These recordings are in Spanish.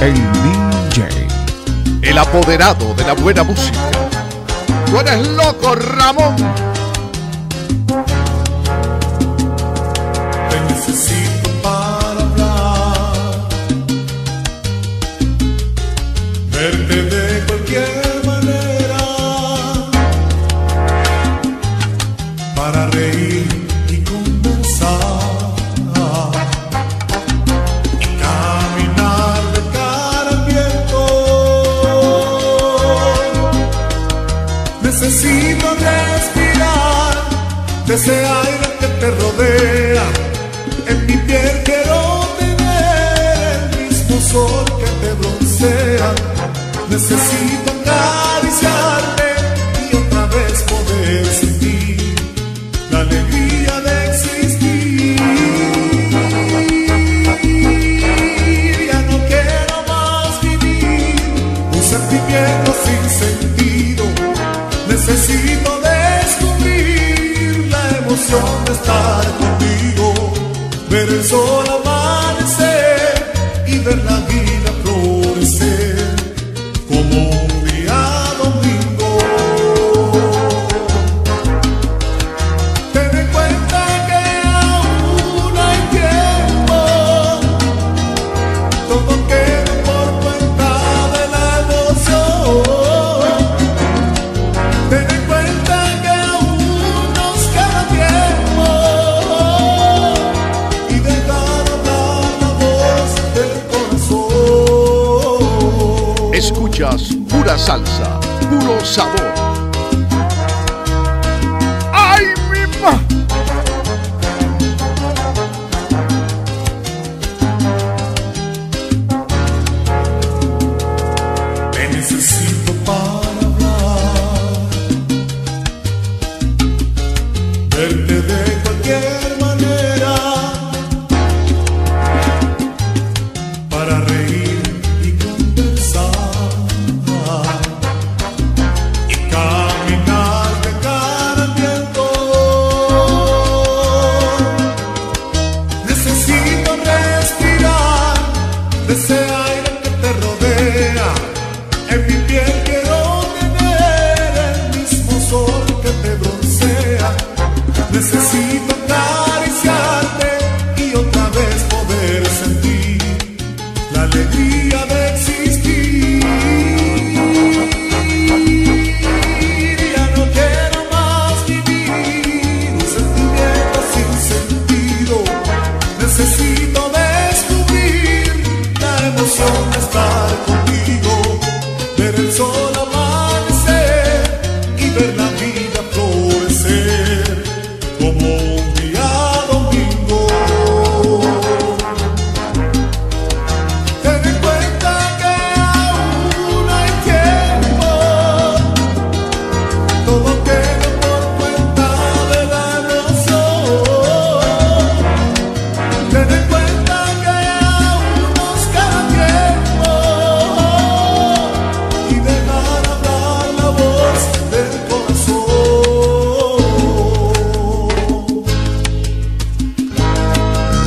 el DJ. El apoderado de la buena música. Tú eres loco, Ramón. Necesito respirar de ese aire que te rodea. En mi piel quiero tener el mismo sol que te broncea. Necesito acariciarte y otra vez poder sentir la alegría de existir. Ya no quiero más vivir un sentimiento sin sentido. Necesito descubrir la emoción de estar contigo, ver el sol amanecer y ver la vida florecer como Pura salsa, puro sabor.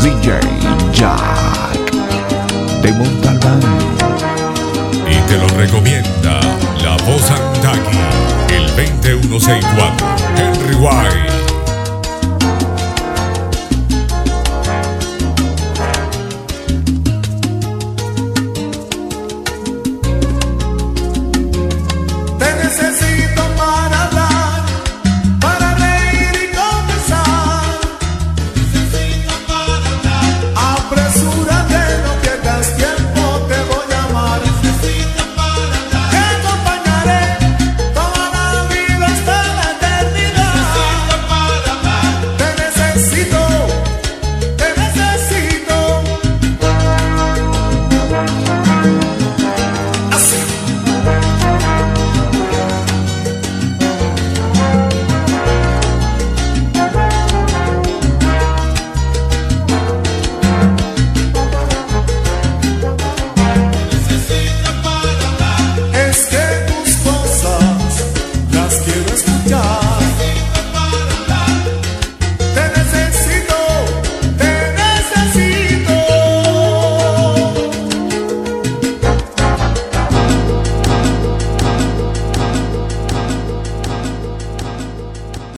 DJ Jack de Montalbán. Y te lo recomienda la voz Antaki, el 2164, Henry White.